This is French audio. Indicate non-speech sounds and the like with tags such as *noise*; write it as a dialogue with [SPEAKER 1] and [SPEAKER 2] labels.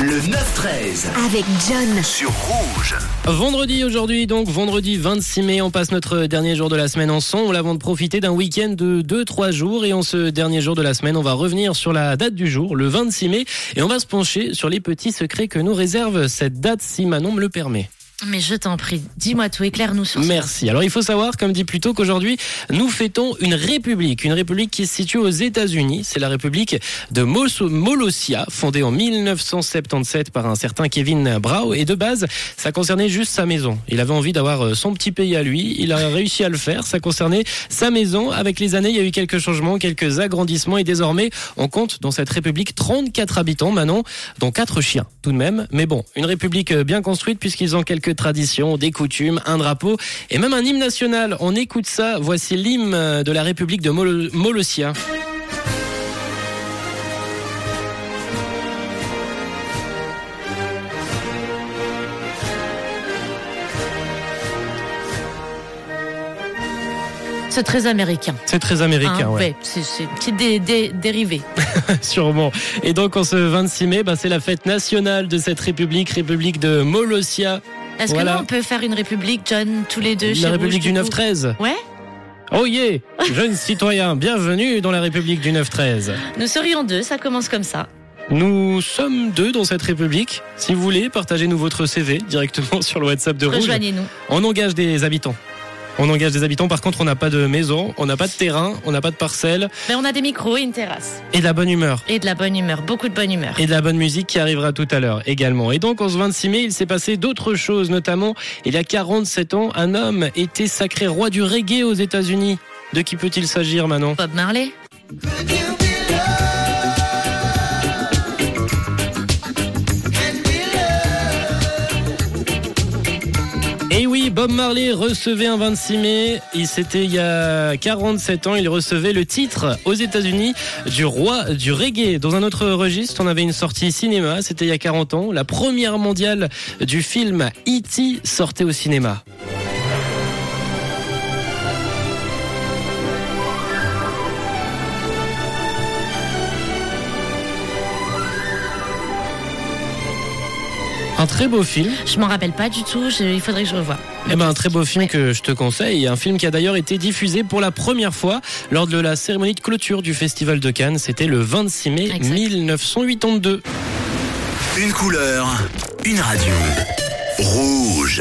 [SPEAKER 1] Le 9-13
[SPEAKER 2] avec John.
[SPEAKER 1] sur Rouge.
[SPEAKER 3] Vendredi aujourd'hui, donc vendredi 26 mai, on passe notre dernier jour de la semaine ensemble avant de profiter d'un week-end de 2-3 jours. Et en ce dernier jour de la semaine, on va revenir sur la date du jour, le 26 mai, et on va se pencher sur les petits secrets que nous réserve cette date, si Manon me le permet.
[SPEAKER 4] Mais je t'en prie, dis-moi tout, éclaire-nous sur.
[SPEAKER 3] Merci. Alors il faut savoir, comme dit plus tôt, qu'aujourd'hui nous fêtons une république, une république qui se situe aux États-Unis. C'est la république de Molossia, fondée en 1977 par un certain Kevin Brau. Et de base, ça concernait juste sa maison. Il avait envie d'avoir euh, son petit pays à lui. Il a réussi à le faire. Ça concernait sa maison. Avec les années, il y a eu quelques changements, quelques agrandissements, et désormais, on compte dans cette république 34 habitants, Manon, dont 4 chiens tout de même. Mais bon, une république euh, bien construite puisqu'ils ont quelques traditions, des coutumes, un drapeau et même un hymne national. On écoute ça. Voici l'hymne de la république de Molo- Molossia.
[SPEAKER 4] C'est très américain.
[SPEAKER 3] C'est très américain,
[SPEAKER 4] Hein,
[SPEAKER 3] ouais.
[SPEAKER 4] C'est c'est une petite dé- dé- dérivée. *laughs*
[SPEAKER 3] Sûrement. Et donc, en ce 26 mai, bah, c'est la fête nationale de cette république, république de Molossia,
[SPEAKER 4] Est-ce
[SPEAKER 3] Voilà.
[SPEAKER 4] que nous, on peut faire une république, John, tous les deux chez
[SPEAKER 3] la république
[SPEAKER 4] Rouge,
[SPEAKER 3] du
[SPEAKER 4] coup
[SPEAKER 3] 9-13.
[SPEAKER 4] Ouais
[SPEAKER 3] Oh yeah Jeunes citoyens, bienvenue dans la république du 9-13.
[SPEAKER 4] Nous serions deux, ça commence comme ça.
[SPEAKER 3] Nous sommes deux dans cette république. Si vous voulez, partagez-nous votre CV directement *laughs* sur le WhatsApp de Rouge.
[SPEAKER 4] Rejoignez-nous.
[SPEAKER 3] On engage des habitants. On engage des habitants. Par contre, on n'a pas de maison, on n'a pas de terrain, on n'a pas de parcelle
[SPEAKER 4] Mais on a des micros et une terrasse.
[SPEAKER 3] et de la bonne humeur.
[SPEAKER 4] Et de la bonne humeur, beaucoup de bonne humeur.
[SPEAKER 3] Et de la bonne musique qui arrivera tout à l'heure également. Et donc, en ce 26 mai, il s'est passé d'autres choses, notamment, il y a 47 ans, un homme était sacré roi du reggae aux États-Unis. De qui peut-il s'agir, Manon?
[SPEAKER 4] Bob Marley
[SPEAKER 3] Bob Marley recevait un 26 mai. Il c'était il y a 47 ans. Il recevait le titre aux États-Unis du roi du reggae. Dans un autre registre, on avait une sortie cinéma. C'était il y a 40 ans. La première mondiale du film E.T. sortait au cinéma. Un très beau film.
[SPEAKER 4] Je m'en rappelle pas du tout, je- il faudrait que je revoie.
[SPEAKER 3] Eh ben, un très beau film
[SPEAKER 4] Ouais.
[SPEAKER 3] que je te conseille, un film qui a d'ailleurs été diffusé pour la première fois lors de la cérémonie de clôture du Festival de Cannes. C'était le 26 mai
[SPEAKER 4] Exact.
[SPEAKER 3] 1982.
[SPEAKER 1] Une couleur, une radio. Rouge.